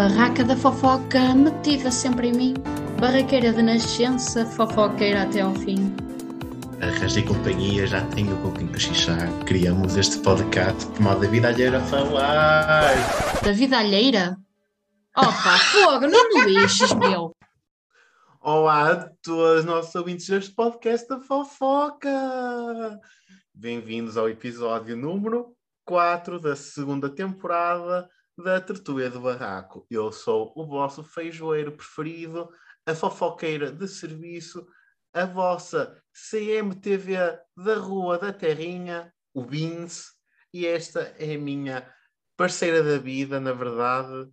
Barraca da fofoca metida sempre em mim. Barraqueira de nascença, fofoqueira até ao fim. Arranjei companhia, já tenho com quem cochichar. Criamos este podcast por modo da vida alheira a falar. Da vida alheira? Opa, fogo, não me lixes, meu. Olá a todos os nossos ouvintes deste podcast da fofoca. Bem-vindos ao episódio número 4 da segunda temporada da Tertúlia do Barraco. Eu sou o vosso feijoeiro preferido, a fofoqueira de serviço, a vossa CMTV da Rua da Terrinha, o Vince, e esta é a minha parceira da vida, na verdade,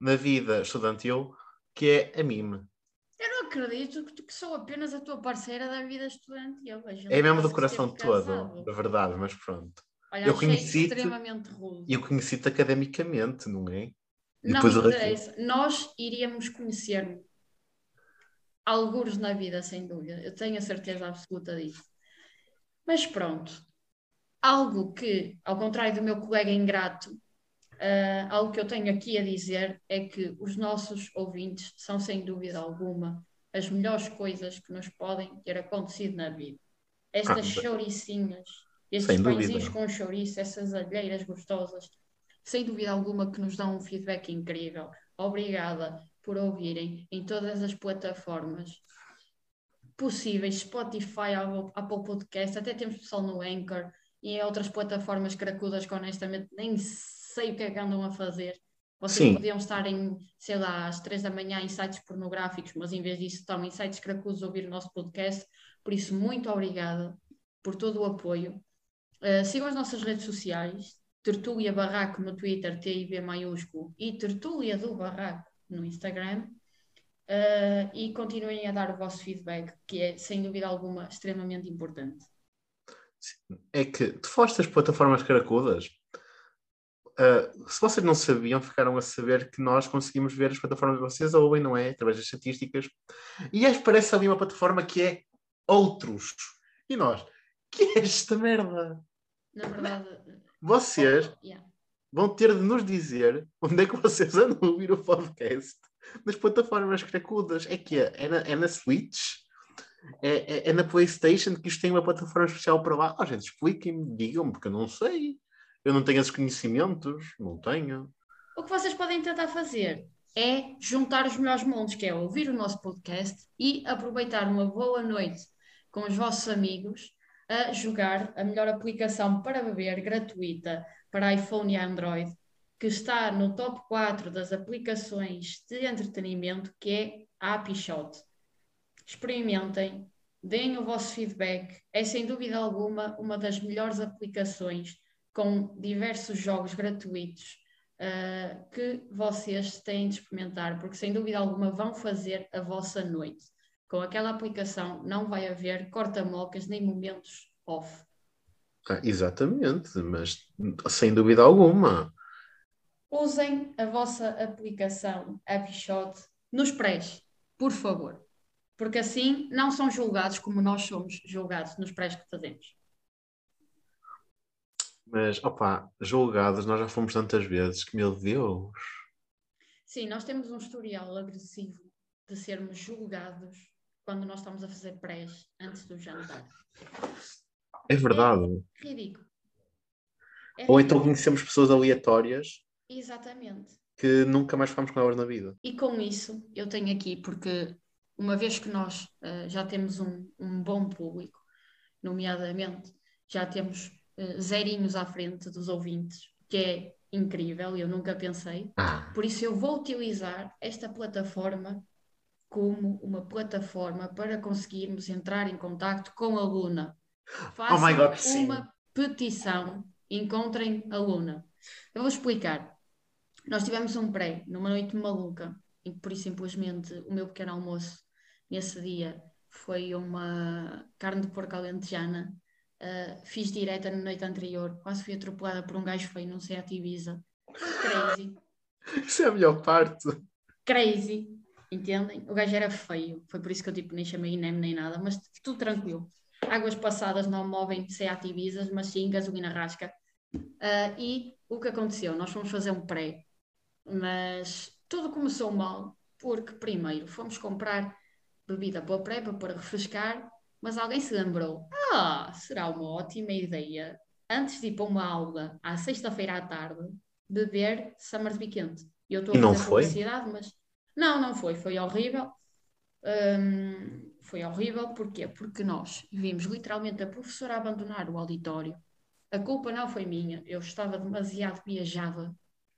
na vida estudantil, que é a Mime. Eu não acredito que, que sou apenas a tua parceira da vida estudantil. É mesmo do coração todo, da verdade, mas pronto. Olha, Eu achei conheci-te- extremamente rude. E eu conheci-te academicamente, não é? E Não me interessa. Nós iríamos conhecer alguns na vida, sem dúvida. Eu tenho a certeza absoluta disso. Mas pronto. Algo que, ao contrário do meu colega ingrato, ah, algo que eu tenho aqui a dizer é que os nossos ouvintes são, sem dúvida alguma, as melhores coisas que nos podem ter acontecido na vida. Estas Ah, chouricinhas, estes Sem dúvida. pãezinhos com chouriço, essas alheiras gostosas, sem dúvida alguma que nos dão um feedback incrível. Obrigada por ouvirem em todas as plataformas possíveis, Spotify, Apple Apple Podcast, até temos pessoal no Anchor e em outras plataformas cracudas que honestamente nem sei o que é que andam a fazer. Vocês Sim. podiam estar em, sei lá, às três da manhã em sites pornográficos, mas em vez disso estão em sites cracudos a ouvir o nosso podcast. Por isso, muito obrigada por todo o apoio. Uh, sigam as nossas redes sociais, Tertúlia Barraco no Twitter, TIB maiúsculo, e Tertúlia do Barraco no Instagram. Uh, e continuem a dar o vosso feedback, que é, sem dúvida alguma, extremamente importante. É que tu falaste das plataformas caracudas. Ah, se vocês não sabiam, ficaram a saber que nós conseguimos ver as plataformas que vocês ouvem, não é? Através das estatísticas. E aí parece ali uma plataforma que é outros. E nós, que é esta merda? Na verdade, Vocês yeah. vão ter de nos dizer onde é que vocês andam a ouvir o podcast nas plataformas cracudas. É que é, é, na, é na Switch? É, é, é na PlayStation que isto tem uma plataforma especial para lá? Ah, gente, expliquem-me, digam-me, porque eu não sei. Eu não tenho esses conhecimentos, não tenho. O que vocês podem tentar fazer é juntar os melhores mundos, que é ouvir o nosso podcast e aproveitar uma boa noite com os vossos amigos a jogar a melhor aplicação para beber gratuita para iPhone e Android, que está no top 4 das aplicações de entretenimento, que é a AppShot. Experimentem, deem o vosso feedback. É sem dúvida alguma uma das melhores aplicações com diversos jogos gratuitos uh, que vocês têm de experimentar, porque sem dúvida alguma vão fazer a vossa noite. Com aquela aplicação não vai haver corta-mocas nem momentos off. Ah, exatamente, mas sem dúvida alguma. Usem a vossa aplicação AppShot nos prés, por favor. Porque assim não são julgados como nós somos julgados nos prés que fazemos. Mas, opá, julgados nós já fomos tantas vezes que, meu Deus. Sim, nós temos um historial agressivo de sermos julgados quando nós estamos a fazer prés antes do jantar. É verdade. Ridículo. É Ou então conhecemos pessoas aleatórias Exatamente. que nunca mais falamos com elas na vida. E com isso, eu tenho aqui, porque uma vez que nós eh, já temos um, um bom público, nomeadamente já temos eh, zerinhos à frente dos ouvintes, que é incrível, eu nunca pensei. Ah, Por isso, eu vou utilizar esta plataforma como uma plataforma para conseguirmos entrar em contato com a Luna. Oh my God, sim. uma petição, encontrem a Luna. Eu vou explicar. Nós tivemos um pré numa noite maluca, que por isso simplesmente o meu pequeno almoço nesse dia foi uma carne de porco alentejana. Uh, fiz direta na noite anterior, quase fui atropelada por um gajo feio num Seat Ibiza. Crazy, isso é a melhor parte. crazy, entendem? O gajo era feio, foi por isso que eu tipo, nem chamei INEM nem nada, mas tudo tranquilo. Águas passadas não movem Seat Ibizas, mas sim gasolina rasca. Uh, e o que aconteceu? Nós fomos fazer um pré, mas tudo começou mal, porque primeiro fomos comprar bebida para a prepa para refrescar, mas alguém se lembrou: ah, será uma ótima ideia, antes de ir para uma aula à sexta-feira à tarde, beber Summersby quente. E eu estou a E não fazer foi? publicidade, mas não, não foi, foi horrível. Hum, foi horrível, porquê? Porque nós vimos literalmente a professora abandonar o auditório. A culpa não foi minha, eu estava demasiado viajada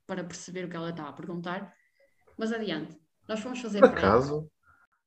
para perceber o que ela estava a perguntar. Mas adiante, nós fomos fazer Por acaso,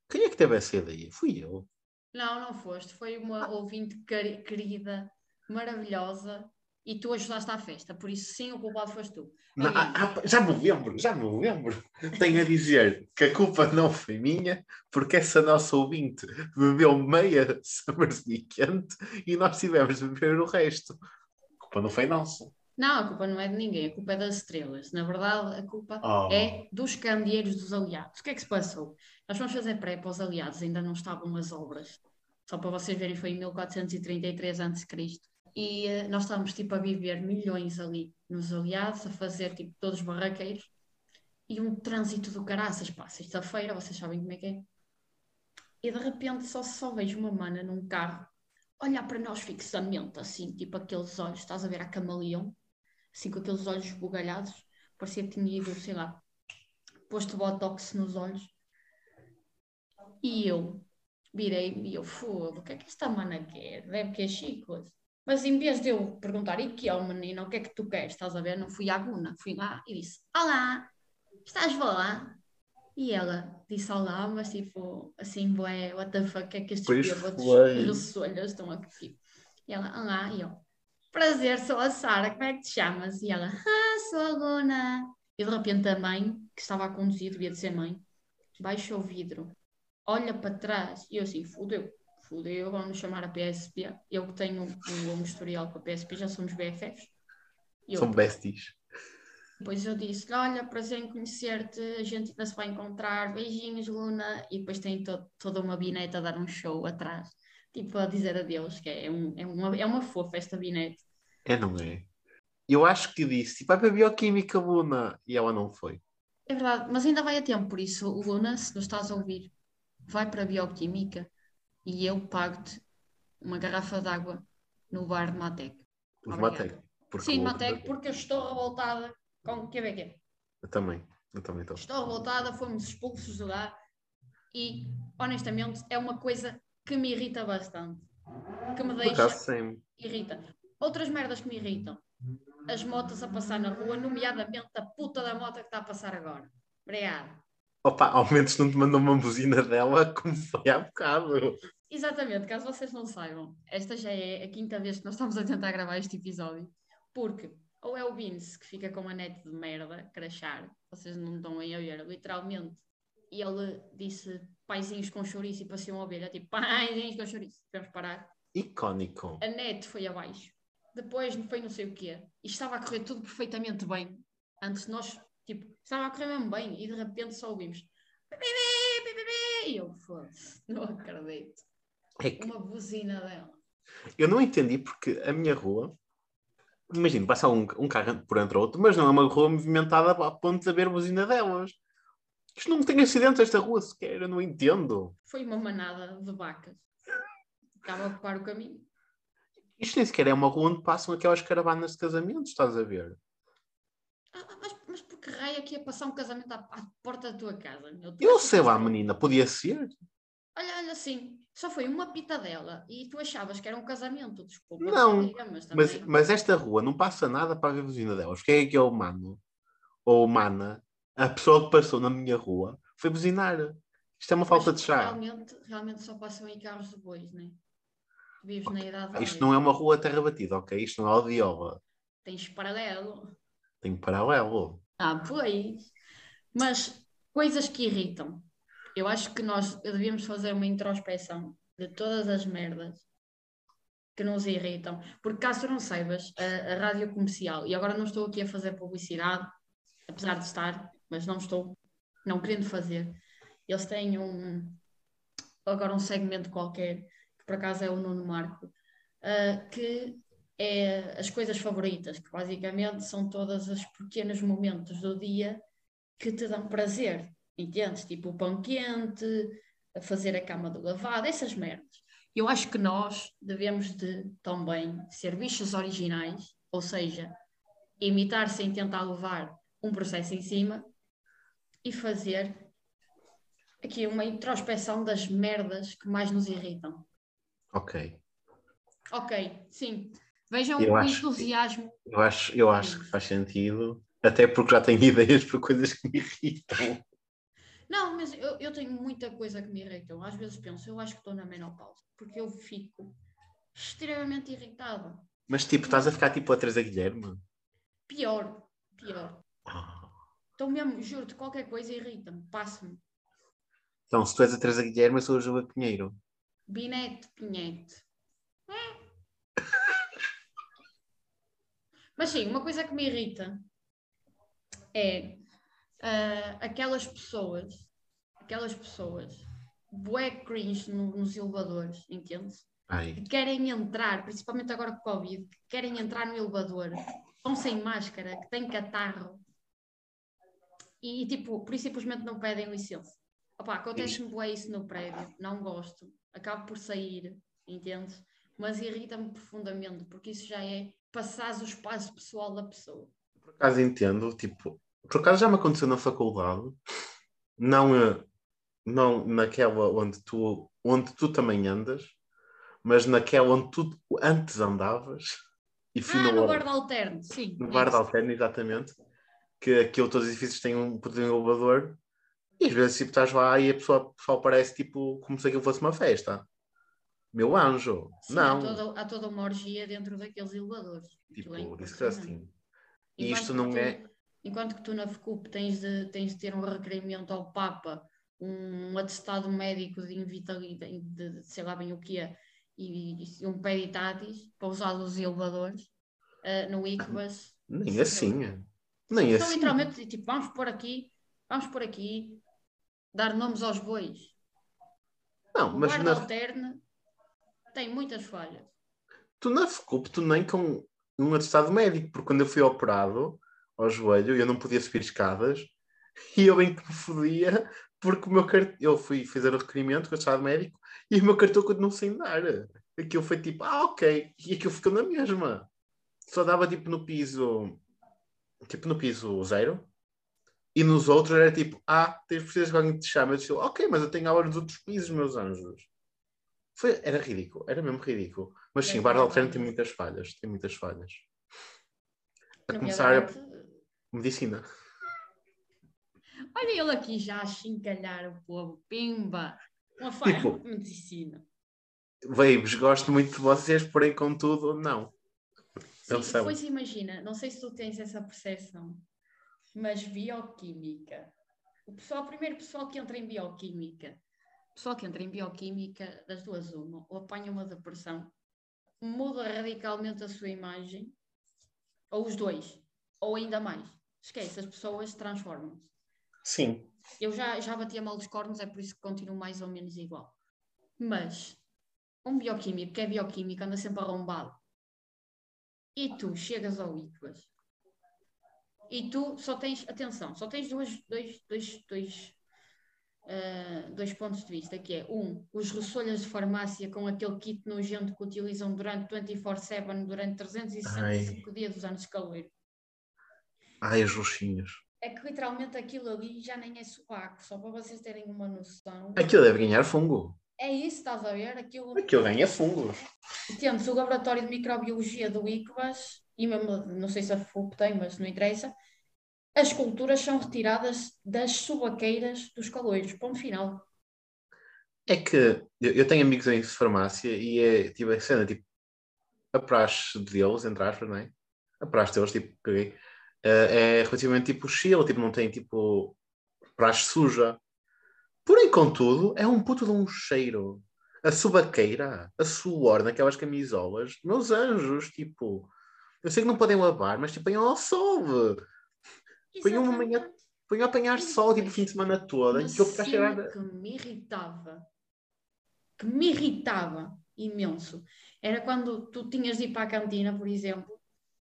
quem é que teve essa ideia? Fui eu. Não, não foste, foi uma ouvinte querida, maravilhosa, e tu ajudaste à festa, por isso sim, o culpado foste tu. Não, Adiante. ah, ah, já me lembro, já me lembro. Tenho a dizer que a culpa não foi minha, porque essa nossa ouvinte bebeu meia Summersby quente e nós tivemos de beber o resto. A culpa não foi nossa. Não, a culpa não é de ninguém, a culpa é das estrelas. Na verdade, a culpa Oh. é dos candeeiros dos aliados. O que é que se passou? Nós fomos fazer pré para os aliados, ainda não estavam as obras. Só para vocês verem, foi em 1433 a.C. E eh, nós estávamos tipo a viver milhões ali nos aliados, a fazer tipo todos barraqueiros. E um trânsito do caraças, pá, sexta-feira, vocês sabem como é que é. E de repente só, só vejo uma mana num carro olhar para nós fixamente, assim, tipo aqueles olhos, estás a ver a camaleão, assim com aqueles olhos esbugalhados, parecia que tinha ido, sei lá, posto botox nos olhos. E eu virei-me e eu, foda, o que é que esta mana quer? Deve que é chicos. Mas em vez de eu perguntar, e que é o menino, o que é que tu queres? Estás a ver? Não fui à Guna, fui lá e disse, olá, estás boa? E ela disse olá, mas tipo, assim, bué, what the fuck, é que estes bêbados foi. ressolhas estão aqui? E ela, olá, e eu, prazer, sou a Sara, como é que te chamas? E ela, ah, sou a Luna. E de repente a mãe, que estava a conduzir, devia de ser mãe, baixa o vidro, olha para trás, e eu assim, fudeu, fudeu, vamos chamar a PSP. Eu que tenho um longo historial com a PSP, já somos BFFs. Eu, São besties. depois eu disse olha, prazer em conhecer-te, a gente ainda se vai encontrar, beijinhos, Luna. E depois tem to- toda uma bineta a dar um show atrás, tipo a dizer adeus, que é, um, é, uma, é uma fofa esta binete. É, não é? Eu acho que disse, tipo, vai para a bioquímica, Luna. E ela não foi. É verdade, mas ainda vai a tempo, por isso, Luna, se nos estás a ouvir, vai para a Bioquímica e eu pago-te uma garrafa de água no bar de Matec. Os. Matec. Sim, Matec, porque eu estou revoltada com o QBQ. Eu também. Eu também estou. Estou revoltada, fomos expulsos de lá e, honestamente, é uma coisa que me irrita bastante. Que me deixa irrita. Outras merdas que me irritam. As motas a passar na rua, nomeadamente a puta da moto que está a passar agora. Obrigada. Opa, ao menos não te mandou uma buzina dela como foi há bocado. Exatamente, caso vocês não saibam, esta já é a quinta vez que nós estamos a tentar gravar este episódio, porque ou é o Vince que fica com a net de merda, crachar, vocês não estão aí a ver, literalmente, e ele disse paizinhos com chouriço e parecia uma ovelha, tipo paizinhos com chouriço, vamos parar. Icónico. A net foi abaixo, depois foi não sei o quê, e estava a correr tudo perfeitamente bem, antes de nós, tipo, estava a correr mesmo bem, e de repente só ouvimos e eu, foda-se, não acredito É que uma buzina dela. eu não entendi porque a minha rua, imagino, passa um, um carro por entre outro, mas não é uma rua movimentada a ponto de haver buzina delas. Isto não tem acidentes esta rua sequer, eu não entendo. Foi uma manada de vacas. Estava a ocupar o caminho. Isto nem sequer é uma rua onde passam aquelas caravanas de casamentos, estás a ver? Ah, mas, que raio é que ia passar um casamento à, à porta da tua casa? meu? Tu Eu sei lá, isto- menina, podia ser. Olha, olha assim, só foi uma pitadela e tu achavas que era um casamento, desculpa. Não, diga, mas Mas, também- mas esta rua não passa nada para ver a buzina delas. Quem é que é o mano? Ou mana? A pessoa que passou na minha rua foi buzinar. Isto é uma falta mas de chá. Realmente, realmente só passam aí carros de bois, não é? Vives na idade Isto média. não é uma rua terra batida, ok? Isto não é Odiola. Tens paralelo. Tem paralelo. Ah, pois. Mas coisas que irritam. Eu acho que nós devíamos fazer uma introspeção de todas as merdas que nos irritam. Porque caso não saibas, a, a rádio comercial, e agora não estou aqui a fazer publicidade, apesar de estar, mas não estou, não querendo fazer. Eles têm um, agora um segmento qualquer, que por acaso é o Nuno Marco, ah, que é as coisas favoritas, que basicamente são todos os pequenos momentos do dia que te dão prazer, entendes? Tipo o pão quente, a fazer a cama do lavado, essas merdas. Eu acho que nós devemos de também ser bichos originais, ou seja, imitar sem tentar levar um processo em cima e fazer aqui uma introspeção das merdas que mais nos irritam. Ok. Ok, sim. Vejam Eu o acho- entusiasmo. Eu acho, eu acho que faz sentido, até porque já tenho ideias para coisas que me irritam. Não, mas eu, eu tenho muita coisa que me irrita. Eu às vezes penso, eu acho que estou na menopausa, porque eu fico extremamente irritada. Mas tipo, estás a ficar tipo a Teresa Guilherme? Pior, pior. Ah. Então mesmo, juro-te, qualquer coisa irrita-me, passa-me. Então, se tu és a Teresa Guilherme, eu sou a Juba Pinheiro. Binete, pinhete. Mas sim, uma coisa que me irrita é ah, aquelas pessoas, aquelas pessoas, bué cringe no- nos elevadores, entende? Ai, Que querem entrar, principalmente agora com Covid, que querem entrar no elevador, estão sem máscara, que têm catarro e tipo, por isso simplesmente não pedem licença. Opa, acontece-me bué isso no prédio, não gosto, acabo por sair, entende? Mas irrita-me profundamente, porque isso já é passar o espaço pessoal da pessoa. por acaso entendo, tipo, por acaso já me aconteceu na faculdade, não, eh, não naquela onde tu, onde tu também andas, mas naquela onde tu antes andavas e fui Ah, no guarda alterno, sim. no next. Alterno, exatamente, que aquilo todos os edifícios têm um, um elevador, e às vezes tipo, estás lá e a pessoa, o pessoal parece tipo como se aquilo fosse uma festa. Meu anjo, Sim, não, Há, toda, há toda uma orgia dentro daqueles elevadores. É tipo, impressionante. disgusting. E Enquanto isto não tu- é. Enquanto que tu na FCUP tens de, tens de ter um requerimento ao Papa, um atestado médico de invitalidade, de, de sei lá bem o que é, e, e um peritatis para usar os elevadores, ah, no ICBAS. Nem Sim, assim. Nem Então, assim. literalmente, tipo, vamos por aqui, vamos por aqui, dar nomes aos bois. Não, mas guarda na, alterno tem muitas falhas. tu na FCUP, nem com um atestado médico, porque quando eu fui operado ao joelho, eu não podia subir escadas e eu bem que me fodia, porque o meu cartão, eu fui fazer o requerimento com o atestado médico e o meu cartão continuou sem dar. Aquilo foi tipo, ah, ok, e aquilo ficou na mesma. Só dava tipo no piso, tipo no piso zero. E nos outros era tipo, ah, tens precisas que alguém te chame. Eu disse, ok, mas eu tenho aulas nos outros pisos, meus anjos. Foi, era ridículo, era mesmo ridículo. Mas sim, o Bar. Alterno tem muitas falhas, tem muitas falhas. A começar a medicina. Olha ele aqui já a chincalhar o povo. Pimba! Uma falha Tipo- de medicina. Babes, gosto muito de vocês, porém, contudo, não. Sim, são. depois imagina, não sei se tu tens essa percepção, mas bioquímica. O pessoal, o primeiro pessoal que entra em bioquímica, pessoal que entra em bioquímica, das duas uma, ou apanha uma depressão, muda radicalmente a sua imagem, ou os dois, ou ainda mais. Esquece, as pessoas transformam-se. Sim. Eu já, já bati a mal dos cornos, é por isso que continuo mais ou menos igual. Mas um bioquímico que é bioquímico anda sempre arrombado. E tu chegas ao ICBAS e tu só tens, atenção, só tens duas, dois, dois, dois, ah, dois pontos de vista, que é um, os ressolhas de farmácia com aquele kit nojento que utilizam durante 24-7, durante 365 dias dos anos de calor. Ai, os roxinhos. É que literalmente aquilo ali já nem é sovaco, só para vocês terem uma noção. Aquilo deve ganhar fungo. É isso, estás a ver? Aquilo. Aquilo ganha fungos. Temos o laboratório de microbiologia do ICBAS, e mesmo, não sei se a FUP tem, mas não interessa. As culturas são retiradas das subaqueiras dos caloiros. Ponto final. É que eu, eu tenho amigos em farmácia e é tipo a cena, tipo, a praxe deles, entre aspas, não é? A praxe deles, tipo, caguei, eh, é relativamente tipo chill, tipo, não tem tipo praxe suja. Porém, contudo, é um puto de um cheiro. A subaqueira, a suor naquelas camisolas, meus anjos, tipo, eu sei que não podem lavar, mas tipo, ao sol. Ponham uma manhã, ponham a apanhar sol, tipo, o fim de semana todo, Uma que eu ficar cena cheirada. que me irritava, que me irritava imenso, era quando tu tinhas de ir para a cantina, por exemplo,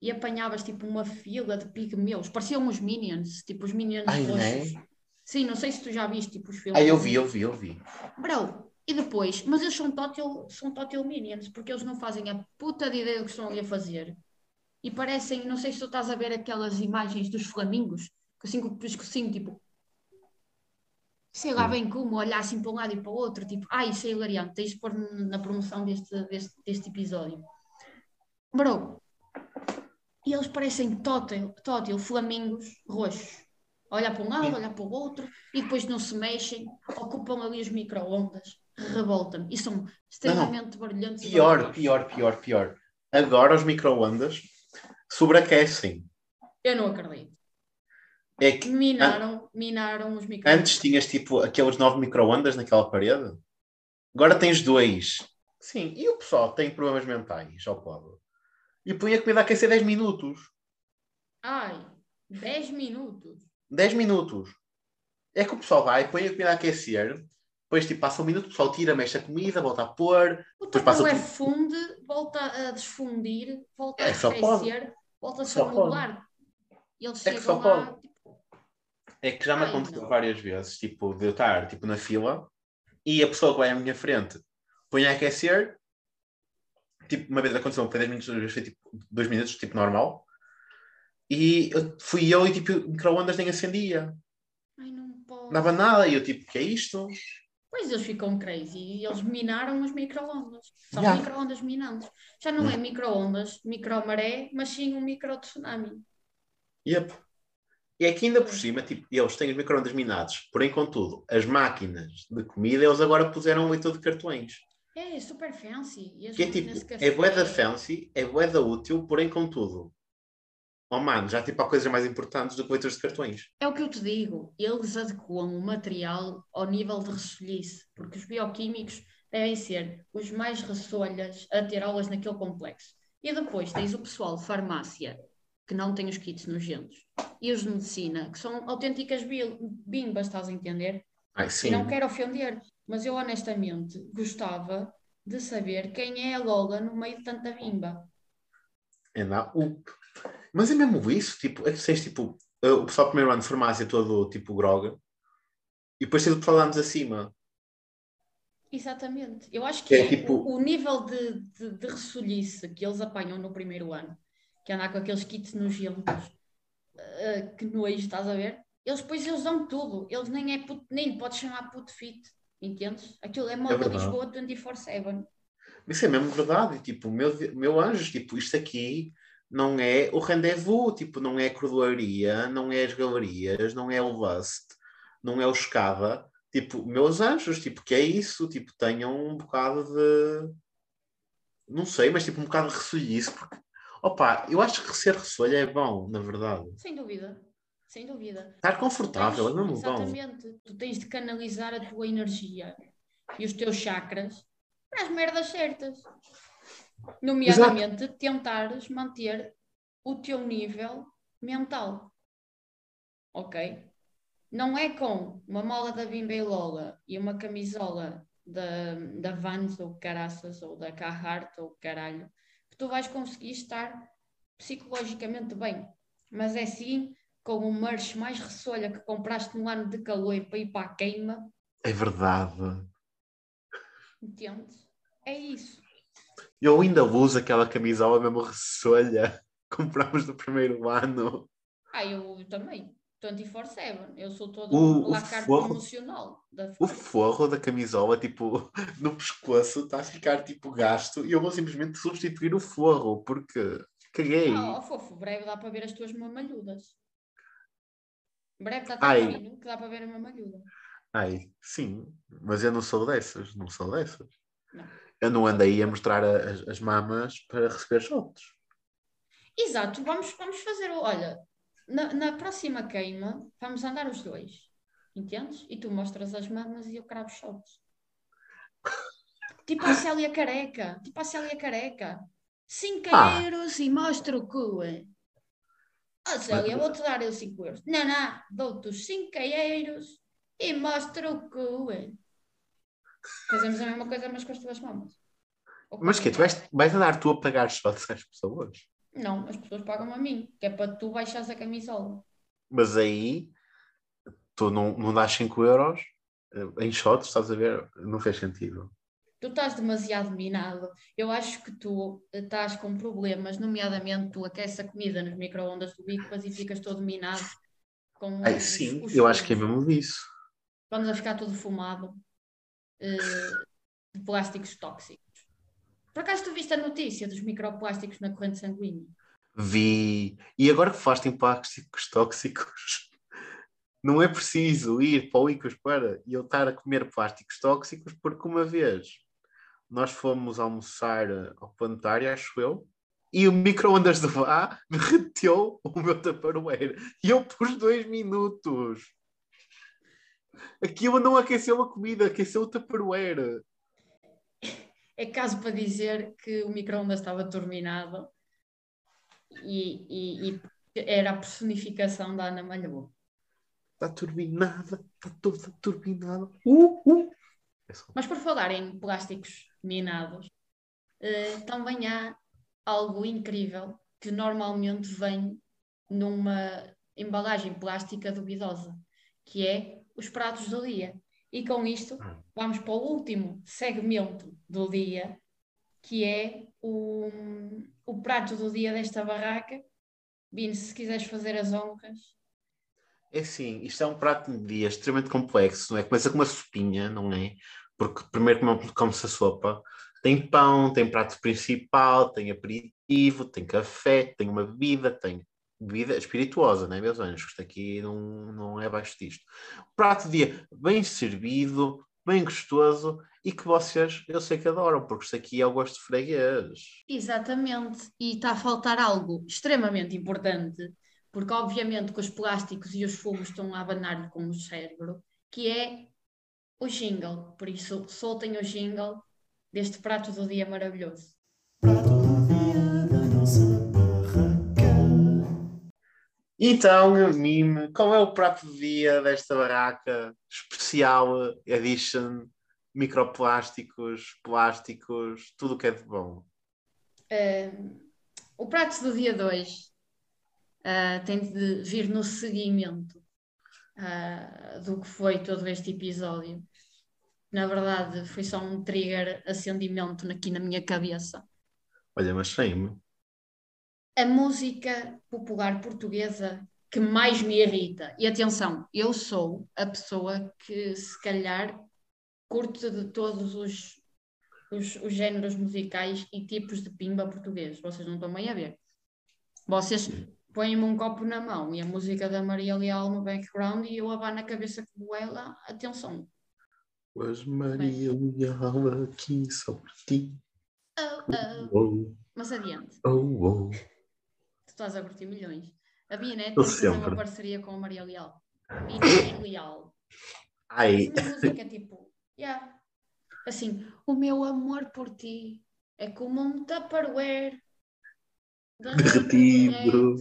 e apanhavas tipo uma fila de pigmeus, pareciam uns minions, tipo os minions Ai, não roxos. é? Sim, não sei se tu já viste tipo os filmes. Ah, eu vi, eu vi, eu vi. Bro, e depois, mas eles são total, são total minions, porque eles não fazem a puta de ideia do que estão ali a fazer. E parecem, não sei se tu estás a ver aquelas imagens dos flamingos, que assim com o pescocinho, tipo, sei lá Sim. bem como, olhar assim para um lado e para o outro, tipo, ah, isso é hilariante, tens de pôr na promoção deste, deste, deste episódio. Bro, e eles parecem total, total flamingos roxos. Olhar para um lado, olhar para o outro, e depois não se mexem, ocupam ali as micro-ondas, revoltam e são extremamente barulhentos. e Pior, pior, pior, pior. Agora os micro-ondas sobreaquecem. Eu não acredito. É que Minaram, minaram os micro-ondas. antes tinhas tipo aqueles nove micro-ondas naquela parede. Agora tens dois. Sim, e o pessoal tem problemas mentais, ao povo. E põe a comida a aquecer 10 minutos. Ai, 10 minutos. 10 minutos. É que o pessoal vai, põe a comida a aquecer, depois tipo, passa um minuto, o pessoal tira, mexe a comida, volta a pôr. O Depois passa tudo. funde, volta a desfundir, volta É, a só pode. Volta-se Só a modular. E eles É que chegam só lá, pode. tipo, É que já me Ai, aconteceu não. várias vezes, tipo, de eu estar tipo, na fila e a pessoa que vai à minha frente põe a aquecer. Tipo, uma vez aconteceu, foi 10 minutos, vez foi tipo 2 minutos, tipo normal. E eu- fui eu e tipo, o micro-ondas nem acendia. ai não posso. Não dava nada. E eu tipo, que é isto? Pois eles ficam crazy e eles minaram as micro-ondas. São Yeah. micro-ondas minantes. Já não é micro-ondas, micro-maré, mas sim um micro-tsunami. Yep. E aqui ainda por cima, tipo, eles têm os micro-ondas minados. Porém, contudo, as máquinas de comida, eles agora puseram um leitor de cartões. É super fancy. E Que é tipo, é bué da café. fancy, é bué da útil, porém, contudo. Oh mano, já tipo há coisas mais importantes do que leitores de cartões. É o que eu te digo, eles adequam o material ao nível de ressolhice, porque os bioquímicos devem ser os mais ressolhas a ter aulas naquele complexo. E depois tens o pessoal de farmácia, que não tem os kits nojentos, e os de medicina, que são autênticas bimbas, estás a entender? Ai, E sim. não quero ofender, mas eu honestamente gostava de saber quem é a Lola no meio de tanta bimba. É na UP. Mas é mesmo isso, tipo, é que vocês, tipo, eh, o pessoal primeiro ano de farmácia todo, tipo, groga, e depois tens o pessoal de anos acima. Exatamente. Eu acho que É tipo- o, o nível de, de, de ressolhice que eles apanham no primeiro ano, que andar com aqueles kits nojentos, eh, que nojo, estás a ver? Eles depois eles dão tudo. Eles nem, é put, nem lhe podes chamar put fit, entendes? Aquilo é moda verdade. Lisboa 24-7. Isso é mesmo verdade. Tipo, meu, meu anjo, tipo, isto aqui não é o rendezvous, tipo, não é a cordelaria, não é as galerias, não é o Lust, não é o Escada. Tipo, meus anjos, tipo, que é isso? Tipo, tenham um bocado de. Não sei, mas tipo, um bocado de ressolhice. Porque, opa, eu acho que ser ressolho é bom, na verdade. Sem dúvida. Sem dúvida. Estar confortável, é Tens- mesmo bom. Exatamente. Tu tens de canalizar a tua energia e os teus chakras para as merdas certas. Nomeadamente, tentares manter o teu nível mental. Ok? Não é com uma mola da Bimba e Lola e uma camisola da, da Vans ou caraças ou da Carhartt ou caralho que tu vais conseguir estar psicologicamente bem. Mas é sim com o merch mais ressolha que compraste no ano de calor para ir para a queima, É verdade. entendes? É isso. Eu ainda uso aquela camisola mesmo ressolha. Compramos no primeiro ano. Ah, eu também. 24-7. Eu sou todo O- o forro- promocional. Da O forro da camisola, tipo, no pescoço, está a ficar tipo gasto e eu vou simplesmente substituir o forro, porque caguei. Ah, ó, fofo, breve dá para ver as tuas mamalhudas. Breve está tão fino que dá para ver a mamalhuda. Ai, sim, mas eu não sou dessas, não sou dessas. Não. Eu não ando aí a mostrar as, as mamas para receber shots. Exato, vamos, vamos fazer. o- Olha, na, na próxima queima, vamos andar os dois. Entendes? E tu mostras as mamas e eu cravo shots. Tipo a Célia Careca. Tipo a Célia Careca. 5 Ah. euros e mostra o cu. Ó Célia, vou-te dar eu 5 euros. Não, não, dou-te os 5 euros e mostra o cu. É. Fazemos a mesma coisa, mas com as tuas mamas. Mas que tu minha. vais, vais andar tu a pagar shots às pessoas? Não, as pessoas pagam a mim, que é para tu baixares a camisola. Mas aí tu não, não dás 5 euros eh, em shots, estás a ver? Não fez sentido. Tu estás demasiado minado. Eu acho que tu estás com problemas, nomeadamente tu aqueces a comida nos micro-ondas do Bicpas e ficas todo minado. Com Ai, os- sim, os eu acho que é mesmo disso. Vamos a ficar todo fumado eh, de plásticos tóxicos. Por acaso tu viste a notícia dos microplásticos na corrente sanguínea? Vi. E agora que falaste em plásticos tóxicos, não é preciso ir para o Icos para eu estar a comer plásticos tóxicos, porque uma vez nós fomos almoçar eh, ao planetário, acho eu, e o micro-ondas de lá derreteu o meu taparoeiro. E eu pus dois minutos. Aquilo não aqueceu a comida, aqueceu o taparoeiro. É caso para dizer que o micro-ondas estava turbinado e, e- e era a personificação da Ana Malhoa. Está turbinada, está toda turbinada. Uh, uh. É só- Mas por falar em plásticos minados, eh, também há algo incrível que normalmente vem numa embalagem plástica duvidosa, que é os pratos do dia. E com isto vamos para o último segmento do dia, que é o, o prato do dia desta barraca. Bino, se quiseres fazer as honras. É assim, isto é um prato de dia extremamente complexo, não é? Começa com uma sopinha, não é? Porque primeiro come- come-se a sopa, tem pão, tem prato principal, tem aperitivo, tem café, tem uma bebida, tem bebida espirituosa, não é, meus anjos? Isto aqui não, não é abaixo disto. Prato de dia bem servido, bem gostoso e que vocês, eu sei que adoram, porque isto aqui é o gosto de freguês. Exatamente, e está a faltar algo extremamente importante, porque obviamente que os plásticos e os fumos estão a abanar-lhe com o cérebro, que é o jingle. Por isso, soltem o jingle deste prato do dia maravilhoso. Prato do dia da nossa. Então, Mime, qual é o prato do dia desta barraca especial edition? Microplásticos, plásticos, tudo o que é de bom. Ahm, o prato do dia 2 tem de vir no seguimento ah, do que foi todo este episódio. Na verdade, foi só um trigger acendimento aqui na minha cabeça. Olha, mas sem-me. A música popular portuguesa que mais me irrita. E atenção, eu sou a pessoa que se calhar curte de todos os, os, os géneros musicais e tipos de pimba português. Vocês não estão bem a ver. Vocês põem-me um copo na mão e a música da Maria Leal no background e eu abano a cabeça com ela. Atenção. Mas Maria Leal aqui só por ti. Oh, oh. Oh, Mas adiante. oh, oh. Estás a curtir milhões. A Bianet Eu tem que fazer uma parceria com a Maria Leal. Bianet Leal. Ai, Essa música tipo, yeah. assim, o meu amor por ti é como um tupperware Derretido.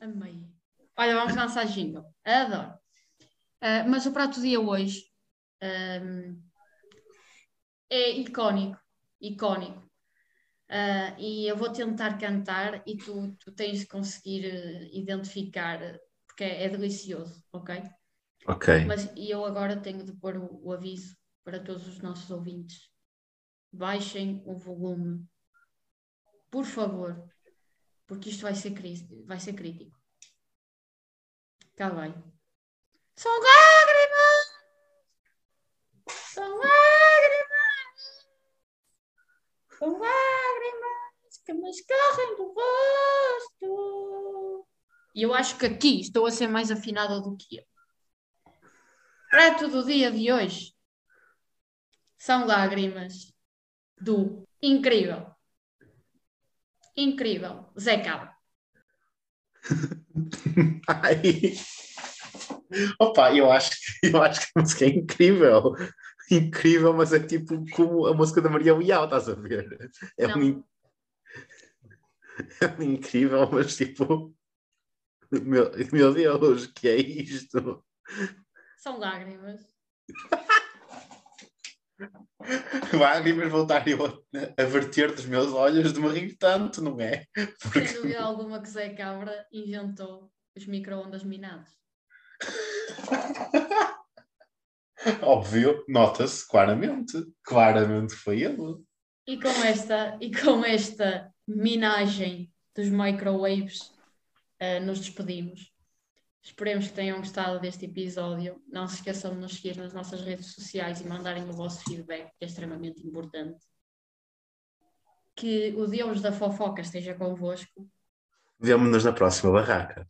Amei. Olha, vamos lançar jingle. Adoro. Ah, mas o prato do dia hoje ahm, é icónico. Icónico. Ah, e eu vou tentar cantar e tu, tu tens de conseguir eh, identificar, porque é, é delicioso, ok? ok. Mas e eu agora tenho de pôr o, o aviso para todos os nossos ouvintes. Baixem o volume, por favor, porque isto vai ser, vai ser crítico. Cá vai. São lágrimas! São lágrimas! São escorrem do rosto. E eu acho que aqui estou a ser mais afinada do que eu. Prato do dia de hoje são lágrimas do incrível, incrível Zé. Ai. Opa, eu acho, que- eu acho que a música é incrível. Incrível, mas é tipo como a música da Maria Leal, estás a ver? É, Não. um, é incrível, mas tipo. Meu, meu Deus, que é isto? São lágrimas. Vai mas voltar eu a, a verter dos meus olhos de me rir tanto, não é? Sem dúvida alguma que Zé Cabra inventou os micro-ondas minados. Óbvio, nota-se claramente. Claramente foi ele. E com esta, e com esta minagem dos microwaves, eh, nos despedimos. Esperemos que tenham gostado deste episódio. Não se esqueçam de nos seguir nas nossas redes sociais e mandarem o vosso feedback, que é extremamente importante. Que o Deus da fofoca esteja convosco. Vemo-nos na próxima barraca.